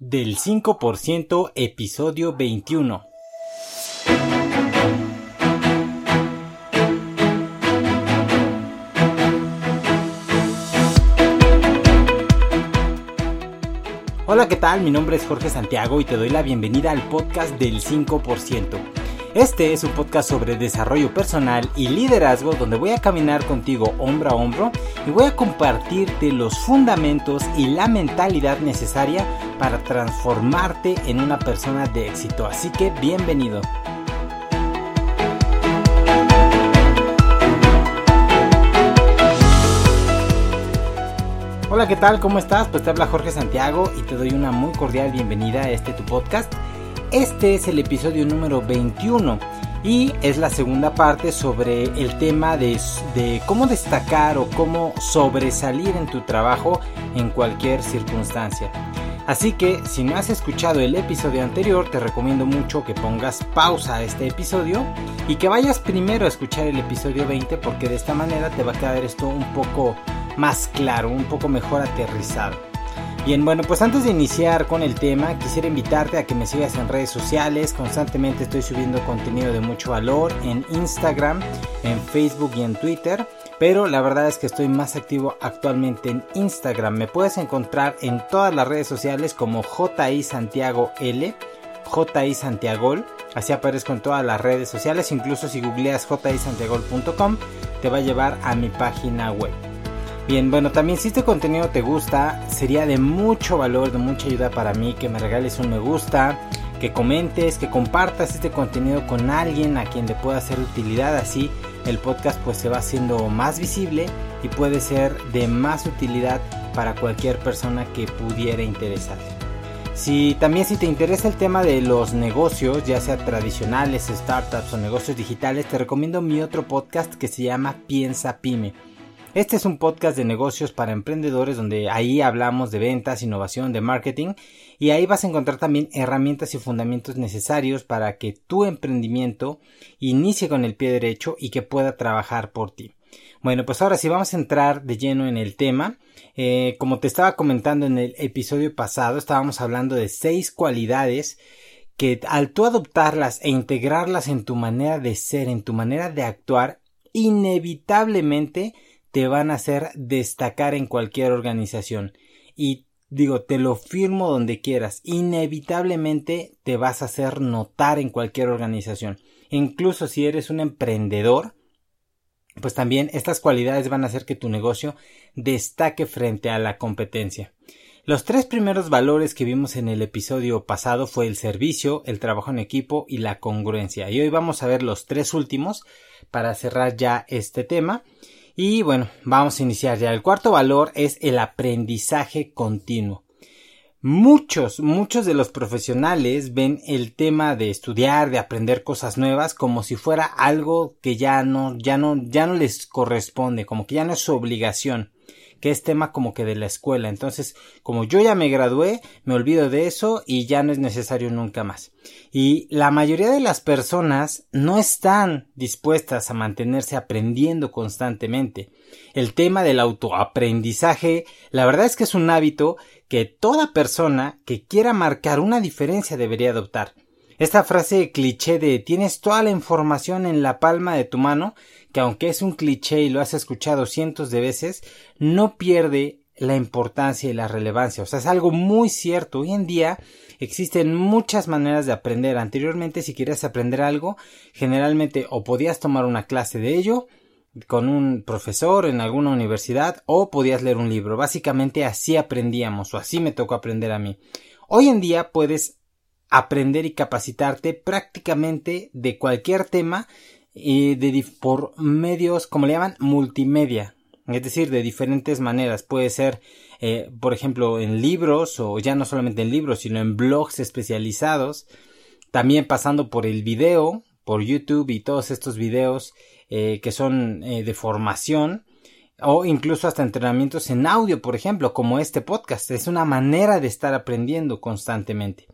del 5% episodio 21. Hola, ¿qué tal? Mi nombre es Jorge Santiago y te doy la bienvenida al podcast del 5%. Este es un podcast sobre desarrollo personal y liderazgo donde voy a caminar contigo hombro a hombro y voy a compartirte los fundamentos y la mentalidad necesaria para transformarte en una persona de éxito. Así que bienvenido. Hola, ¿qué tal? ¿Cómo estás? Pues te habla Jorge Santiago y te doy una muy cordial bienvenida a este tu podcast este es el episodio número 21 y es la segunda parte sobre el tema de, cómo destacar o cómo sobresalir en tu trabajo en cualquier circunstancia. Así que si no has escuchado el episodio anterior, te recomiendo mucho que pongas pausa a este episodio y que vayas primero a escuchar el episodio 20 porque de esta manera te va a quedar esto un poco más claro, un poco mejor aterrizado. Bien, bueno, pues antes de iniciar con el tema, quisiera invitarte a que me sigas en redes sociales. Constantemente estoy subiendo contenido de mucho valor en Instagram, en Facebook y en Twitter. Pero la verdad es que estoy más activo actualmente en Instagram. Me puedes encontrar en todas las redes sociales como JI Santiago L, JI Santiago. Así aparezco en todas las redes sociales. Incluso si googleas jisantiagol.com te va a llevar a mi página web. Bien, bueno, también si este contenido te gusta, sería de mucho valor, de mucha ayuda para mí que me regales un me gusta, que comentes, que compartas este contenido con alguien a quien le pueda hacer utilidad, así el podcast pues se va haciendo más visible y puede ser de más utilidad para cualquier persona que pudiera interesarse. Si también si te interesa el tema de los negocios, ya sea tradicionales, startups o negocios digitales, te recomiendo mi otro podcast que se llama Piensa Pyme. Este es un podcast de negocios para emprendedores donde ahí hablamos de ventas, innovación, de marketing y ahí vas a encontrar también herramientas y fundamentos necesarios para que tu emprendimiento inicie con el pie derecho y que pueda trabajar por ti. Bueno, pues ahora sí vamos a entrar de lleno en el tema. Eh, como te estaba comentando en el episodio pasado, estábamos hablando de seis cualidades que al tú adoptarlas e integrarlas en tu manera de ser, en tu manera de actuar, inevitablemente te van a hacer destacar en cualquier organización. Y digo, te lo firmo donde quieras. Inevitablemente te vas a hacer notar en cualquier organización. Incluso si eres un emprendedor, pues también estas cualidades van a hacer que tu negocio destaque frente a la competencia. Los tres primeros valores que vimos en el episodio pasado fue el servicio, el trabajo en equipo y la congruencia. Y hoy vamos a ver los tres últimos para cerrar ya este tema. Y bueno, vamos a iniciar ya. El cuarto valor es el aprendizaje continuo. Muchos, muchos de los profesionales ven el tema de estudiar, de aprender cosas nuevas como si fuera algo que ya no, ya no, ya no les corresponde, como que ya no es su obligación que es tema como que de la escuela. Entonces, como yo ya me gradué, me olvido de eso y ya no es necesario nunca más. Y la mayoría de las personas no están dispuestas a mantenerse aprendiendo constantemente. El tema del autoaprendizaje, la verdad es que es un hábito que toda persona que quiera marcar una diferencia debería adoptar. Esta frase cliché de tienes toda la información en la palma de tu mano que aunque es un cliché y lo has escuchado cientos de veces, no pierde la importancia y la relevancia. O sea, es algo muy cierto. Hoy en día existen muchas maneras de aprender. Anteriormente, si querías aprender algo, generalmente o podías tomar una clase de ello con un profesor en alguna universidad o podías leer un libro. Básicamente así aprendíamos o así me tocó aprender a mí. Hoy en día puedes aprender y capacitarte prácticamente de cualquier tema y de, por medios, como le llaman, multimedia. Es decir, de diferentes maneras. Puede ser, eh, por ejemplo, en libros o ya no solamente en libros, sino en blogs especializados. También pasando por el video, por YouTube y todos estos videos eh, que son eh, de formación o incluso hasta entrenamientos en audio, por ejemplo, como este podcast. Es una manera de estar aprendiendo constantemente.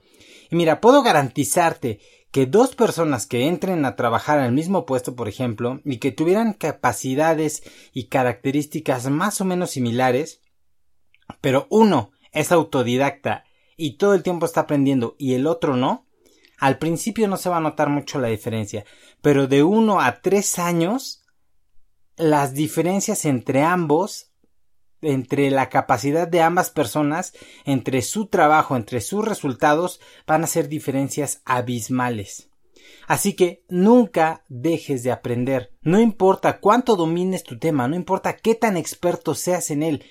Y mira, puedo garantizarte que dos personas que entren a trabajar al mismo puesto, por ejemplo, y que tuvieran capacidades y características más o menos similares, pero uno es autodidacta y todo el tiempo está aprendiendo y el otro no, al principio no se va a notar mucho la diferencia, pero de uno a tres años, las diferencias entre ambos, entre la capacidad de ambas personas, entre su trabajo, entre sus resultados, van a ser diferencias abismales. Así que nunca dejes de aprender. No importa cuánto domines tu tema, no importa qué tan experto seas en él,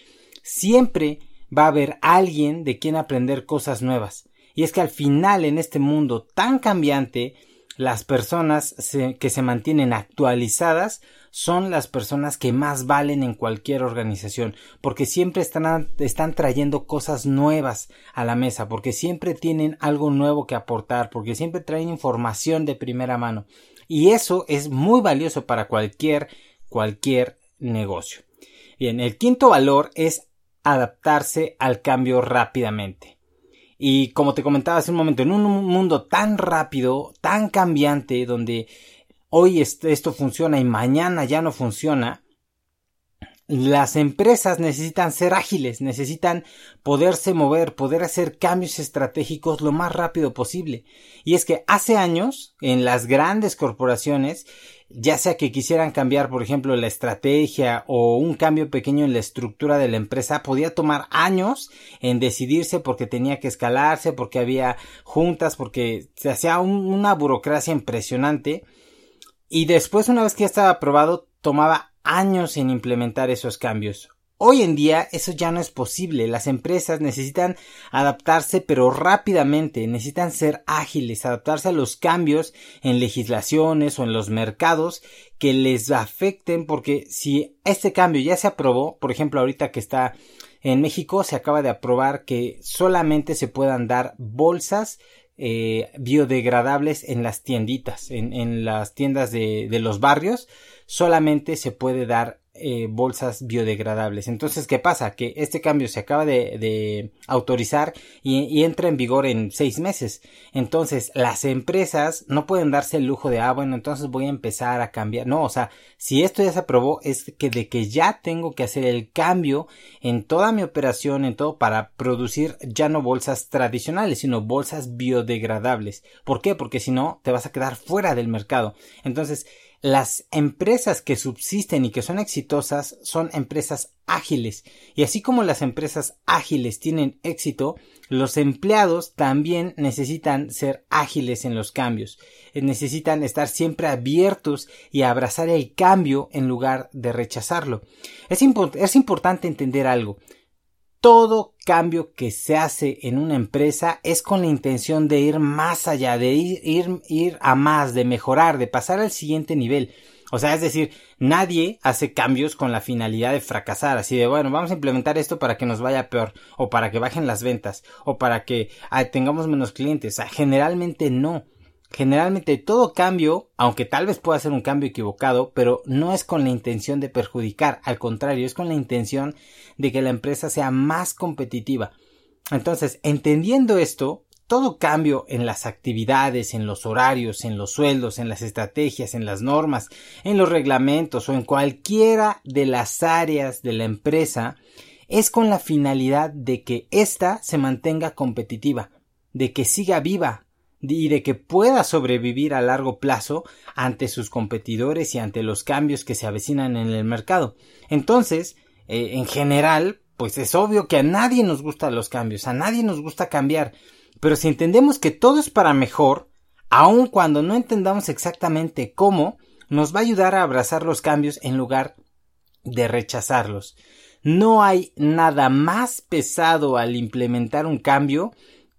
siempre va a haber alguien de quien aprender cosas nuevas. Y es que al final en este mundo tan cambiante, las personas que se mantienen actualizadas son las personas que más valen en cualquier organización, porque siempre están, están trayendo cosas nuevas a la mesa, porque siempre tienen algo nuevo que aportar, porque siempre traen información de primera mano. Y eso es muy valioso para cualquier, cualquier negocio. Bien, el quinto valor es adaptarse al cambio rápidamente. Y como te comentaba hace un momento, en un mundo tan rápido, tan cambiante, donde hoy esto funciona y mañana ya no funciona, las empresas necesitan ser ágiles, necesitan poderse mover, poder hacer cambios estratégicos lo más rápido posible. Y es que hace años, en las grandes corporaciones, ya sea que quisieran cambiar, por ejemplo, la estrategia o un cambio pequeño en la estructura de la empresa, podía tomar años en decidirse porque tenía que escalarse, porque había juntas, porque se hacía una burocracia impresionante y después, una vez que ya estaba aprobado, tomaba años en implementar esos cambios. Hoy en día eso ya no es posible. Las empresas necesitan adaptarse pero rápidamente, necesitan ser ágiles, adaptarse a los cambios en legislaciones o en los mercados que les afecten porque si este cambio ya se aprobó, por ejemplo ahorita que está en México se acaba de aprobar que solamente se puedan dar bolsas eh, biodegradables en las tienditas, en, las tiendas de, los barrios, solamente se puede dar eh, bolsas biodegradables. Entonces, ¿qué pasa? Que este cambio se acaba de, autorizar y, y, entra en vigor en seis meses. Entonces, las empresas no pueden darse el lujo de, ah, bueno, entonces voy a empezar a cambiar. No, o sea, si esto ya se aprobó, es que de que ya tengo que hacer el cambio en toda mi operación, en todo, para producir ya no bolsas tradicionales, sino bolsas biodegradables. ¿Por qué? Porque si no, te vas a quedar fuera del mercado. Entonces, las empresas que subsisten y que son exitosas son empresas ágiles. Y así como las empresas ágiles tienen éxito, los empleados también necesitan ser ágiles en los cambios. Eh, necesitan estar siempre abiertos y abrazar el cambio en lugar de rechazarlo. Es, es importante entender algo todo cambio que se hace en una empresa es con la intención de ir más allá, de ir, ir, ir a más, de mejorar, de pasar al siguiente nivel. O sea, es decir, nadie hace cambios con la finalidad de fracasar, así de, bueno, vamos a implementar esto para que nos vaya peor, o para que bajen las ventas, o para que tengamos menos clientes. O sea, generalmente no. Generalmente todo cambio, aunque tal vez pueda ser un cambio equivocado, pero no es con la intención de perjudicar, al contrario, es con la intención de que la empresa sea más competitiva. Entonces, entendiendo esto, todo cambio en las actividades, en los horarios, en los sueldos, en las estrategias, en las normas, en los reglamentos o en cualquiera de las áreas de la empresa es con la finalidad de que ésta se mantenga competitiva, de que siga viva, y de que pueda sobrevivir a largo plazo ante sus competidores y ante los cambios que se avecinan en el mercado. Entonces, eh, en general, pues es obvio que a nadie nos gustan los cambios, a nadie nos gusta cambiar, pero si entendemos que todo es para mejor, aun cuando no entendamos exactamente cómo, nos va a ayudar a abrazar los cambios en lugar de rechazarlos. No hay nada más pesado al implementar un cambio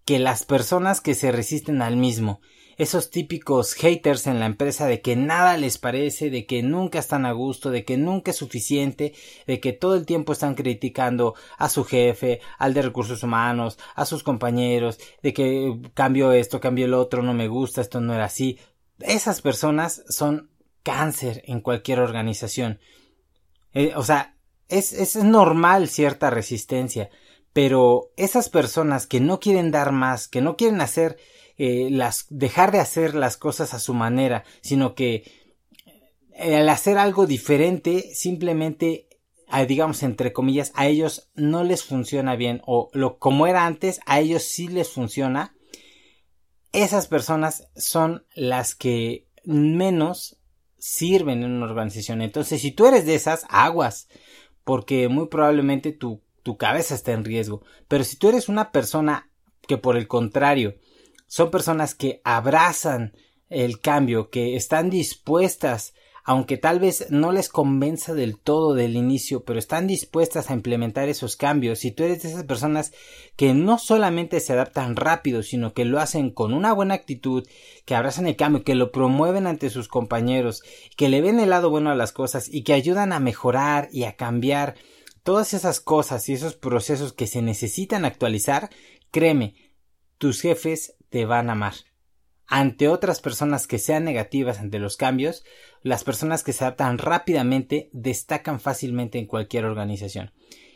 que las personas que se resisten al mismo, esos típicos haters en la empresa de que nada les parece, de que nunca están a gusto, de que nunca es suficiente, de que todo el tiempo están criticando a su jefe, al de recursos humanos, a sus compañeros, de que cambio esto, cambio el otro, no me gusta, esto no era así. Esas personas son cáncer en cualquier organización. Eh, o sea, es, es normal cierta resistencia, pero esas personas que no quieren dar más, que no quieren hacer eh, las, dejar de hacer las cosas a su manera, sino que eh, al hacer algo diferente simplemente digamos entre comillas, a ellos no les funciona bien o lo como era antes, a ellos sí les funciona. Esas personas son las que menos sirven en una organización. Entonces, si tú eres de esas, aguas, porque muy probablemente tu, tu cabeza está en riesgo. Pero si tú eres una persona que por el contrario, son personas que abrazan el cambio, que están dispuestas aunque tal vez no les convenza del todo del inicio, pero están dispuestas a implementar esos cambios. Si tú eres de esas personas que no solamente se adaptan rápido, sino que lo hacen con una buena actitud, que abrazan el cambio, que lo promueven ante sus compañeros, que le ven el lado bueno a las cosas y que ayudan a mejorar y a cambiar todas esas cosas y esos procesos que se necesitan actualizar, créeme, tus jefes te van a amar ante otras personas que sean negativas ante los cambios, las personas que se adaptan rápidamente destacan fácilmente en cualquier organización.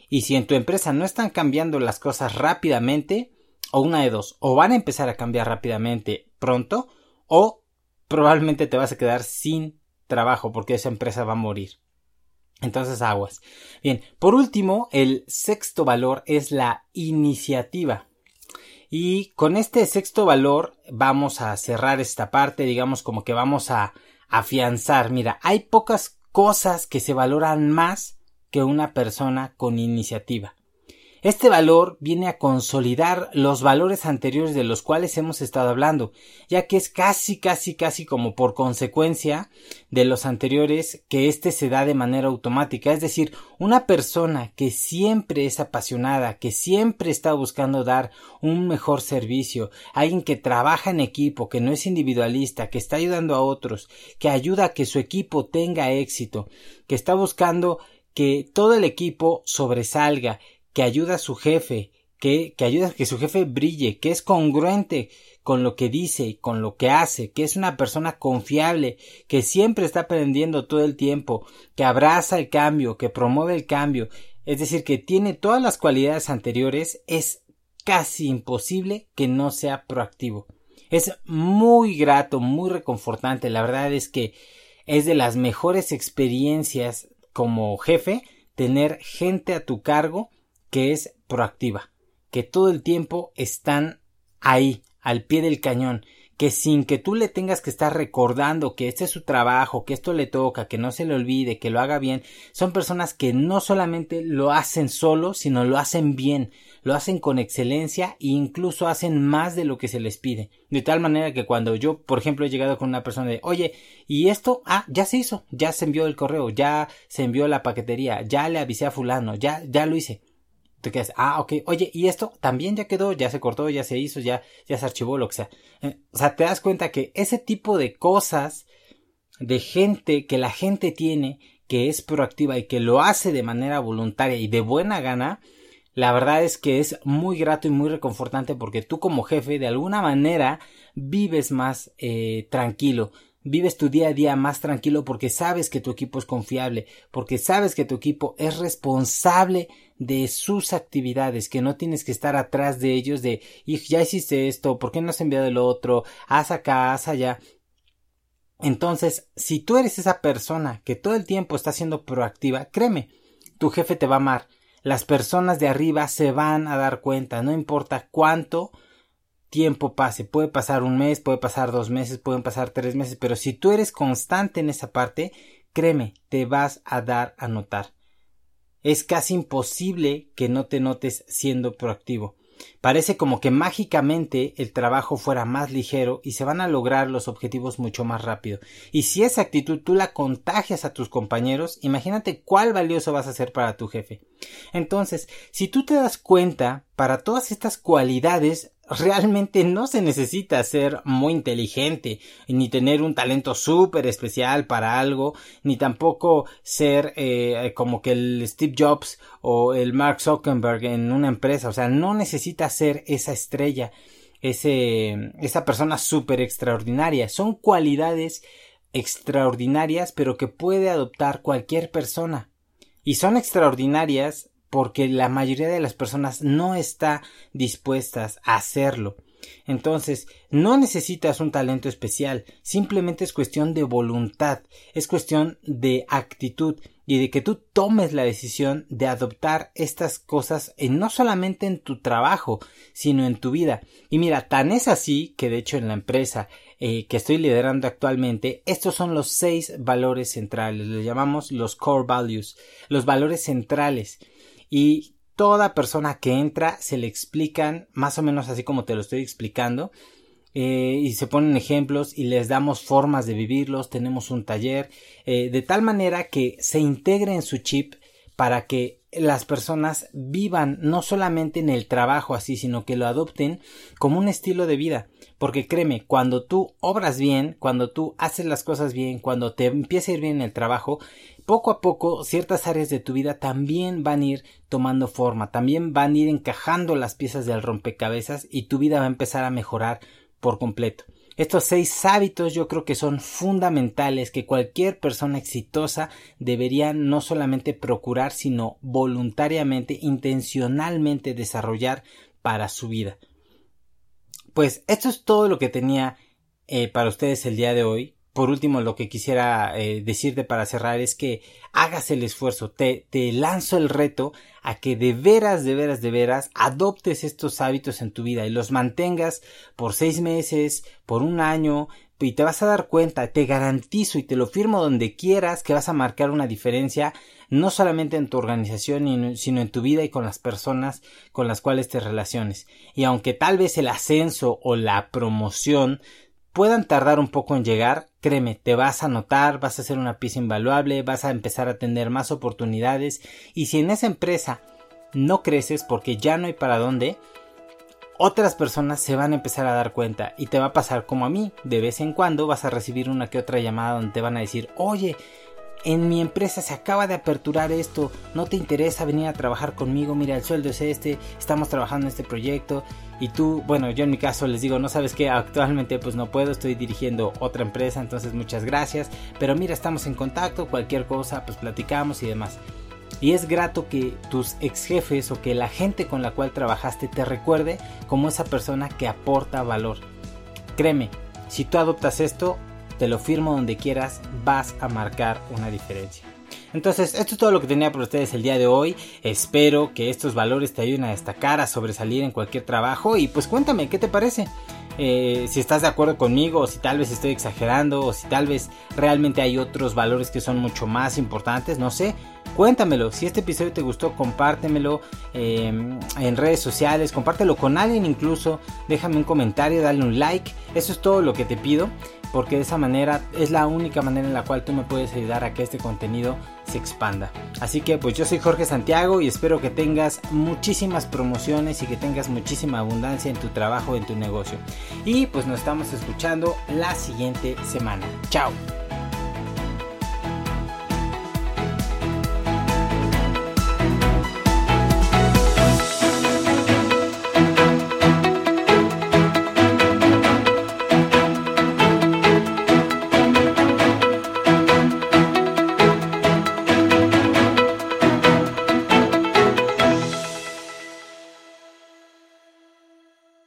Y si en tu empresa no están cambiando las cosas rápidamente, o una de dos, o van a empezar a cambiar rápidamente pronto, o probablemente te vas a quedar sin trabajo porque esa empresa va a morir. Entonces aguas. Bien, por último, el sexto valor es la iniciativa. Y con este sexto valor vamos a cerrar esta parte, digamos como que vamos a afianzar. Mira, hay pocas cosas que se valoran más que una persona con iniciativa. Este valor viene a consolidar los valores anteriores de los cuales hemos estado hablando, ya que es casi, casi, casi como por consecuencia de los anteriores que éste se da de manera automática. Es decir, una persona que siempre es apasionada, que siempre está buscando dar un mejor servicio, alguien que trabaja en equipo, que no es individualista, que está ayudando a otros, que ayuda a que su equipo tenga éxito, que está buscando que todo el equipo sobresalga, que ayuda a su jefe, que, que ayuda a que su jefe brille, que es congruente con lo que dice, con lo que hace, que es una persona confiable, que siempre está aprendiendo todo el tiempo, que abraza el cambio, que promueve el cambio, es decir, que tiene todas las cualidades anteriores, es casi imposible que no sea proactivo. Es muy grato, muy reconfortante, la verdad es que es de las mejores experiencias como jefe tener gente a tu cargo que es proactiva, que todo el tiempo están ahí, al pie del cañón, que sin que tú le tengas que estar recordando que este es su trabajo, que esto le toca, que no se le olvide, que lo haga bien, son personas que no solamente lo hacen solo, sino lo hacen bien, lo hacen con excelencia e incluso hacen más de lo que se les pide. De tal manera que cuando yo, por ejemplo, he llegado con una persona de, oye, y esto, ah, ya se hizo, ya se envió el correo, ya se envió la paquetería, ya le avisé a fulano, ya, ya lo hice te quedas, ah, ok, oye, y esto también ya quedó, ya se cortó, ya se hizo, ya, ya se archivó, lo que sea. Eh, o sea, te das cuenta que ese tipo de cosas de gente que la gente tiene, que es proactiva y que lo hace de manera voluntaria y de buena gana, la verdad es que es muy grato y muy reconfortante porque tú como jefe de alguna manera vives más eh, tranquilo, Vives tu día a día más tranquilo porque sabes que tu equipo es confiable, porque sabes que tu equipo es responsable de sus actividades, que no tienes que estar atrás de ellos de, ya hiciste esto, ¿por qué no has enviado el otro? Haz acá, haz allá. Entonces, si tú eres esa persona que todo el tiempo está siendo proactiva, créeme, tu jefe te va a amar. Las personas de arriba se van a dar cuenta, no importa cuánto tiempo pase. Puede pasar un mes, puede pasar dos meses, pueden pasar tres meses, pero si tú eres constante en esa parte, créeme, te vas a dar a notar. Es casi imposible que no te notes siendo proactivo. Parece como que mágicamente el trabajo fuera más ligero y se van a lograr los objetivos mucho más rápido. Y si esa actitud tú la contagias a tus compañeros, imagínate cuál valioso vas a ser para tu jefe. Entonces, si tú te das cuenta, para todas estas cualidades realmente no se necesita ser muy inteligente, ni tener un talento súper especial para algo, ni tampoco ser eh, como que el Steve Jobs o el Mark Zuckerberg en una empresa. O sea, no necesita ser esa estrella, ese, esa persona súper extraordinaria. Son cualidades extraordinarias, pero que puede adoptar cualquier persona. Y son extraordinarias porque la mayoría de las personas no está dispuestas a hacerlo. Entonces, no necesitas un talento especial, simplemente es cuestión de voluntad, es cuestión de actitud y de que tú tomes la decisión de adoptar estas cosas en, no solamente en tu trabajo, sino en tu vida. Y mira, tan es así que de hecho en la empresa eh, que estoy liderando actualmente, estos son los seis valores centrales, les llamamos los core values, los valores centrales. Y toda persona que entra se le explican más o menos así como te lo estoy explicando eh, y se ponen ejemplos y les damos formas de vivirlos, tenemos un taller, eh, de tal manera que se integre en su chip para que las personas vivan no solamente en el trabajo así, sino que lo adopten como un estilo de vida. Porque créeme, cuando tú obras bien, cuando tú haces las cosas bien, cuando te empieza a ir bien en el trabajo, poco a poco ciertas áreas de tu vida también van a ir tomando forma, también van a ir encajando las piezas del rompecabezas y tu vida va a empezar a mejorar por completo. Estos seis hábitos yo creo que son fundamentales que cualquier persona exitosa debería no solamente procurar, sino voluntariamente, intencionalmente desarrollar para su vida. Pues esto es todo lo que tenía eh, para ustedes el día de hoy. Por último, lo que quisiera eh, decirte para cerrar es que hagas el esfuerzo, te, te lanzo el reto a que de veras, de veras, de veras adoptes estos hábitos en tu vida y los mantengas por seis meses, por un año, y te vas a dar cuenta, te garantizo y te lo firmo donde quieras que vas a marcar una diferencia no solamente en tu organización, sino en tu vida y con las personas con las cuales te relaciones. Y aunque tal vez el ascenso o la promoción puedan tardar un poco en llegar, créeme, te vas a notar, vas a ser una pieza invaluable, vas a empezar a tener más oportunidades y si en esa empresa no creces porque ya no hay para dónde, otras personas se van a empezar a dar cuenta y te va a pasar como a mí, de vez en cuando vas a recibir una que otra llamada donde te van a decir, oye, en mi empresa se acaba de aperturar esto, no te interesa venir a trabajar conmigo, mira, el sueldo es este, estamos trabajando en este proyecto y tú, bueno, yo en mi caso les digo, no sabes que actualmente pues no puedo, estoy dirigiendo otra empresa, entonces muchas gracias, pero mira, estamos en contacto, cualquier cosa pues platicamos y demás. Y es grato que tus ex jefes o que la gente con la cual trabajaste te recuerde como esa persona que aporta valor. Créeme, si tú adoptas esto, te lo firmo donde quieras, vas a marcar una diferencia. Entonces, esto es todo lo que tenía para ustedes el día de hoy. Espero que estos valores te ayuden a destacar, a sobresalir en cualquier trabajo. Y pues cuéntame, ¿qué te parece? Eh, si estás de acuerdo conmigo, o si tal vez estoy exagerando, o si tal vez realmente hay otros valores que son mucho más importantes, no sé. Cuéntamelo, si este episodio te gustó, compártemelo em, en redes sociales, compártelo con alguien incluso, déjame un comentario, dale un like, eso es todo lo que te pido porque de esa manera es la única manera en la cual tú me puedes ayudar a que este contenido se expanda. Así que pues yo soy Jorge Santiago y espero que tengas muchísimas promociones y que tengas muchísima abundancia en tu trabajo, en tu negocio. Y pues nos estamos escuchando la siguiente semana. Chao.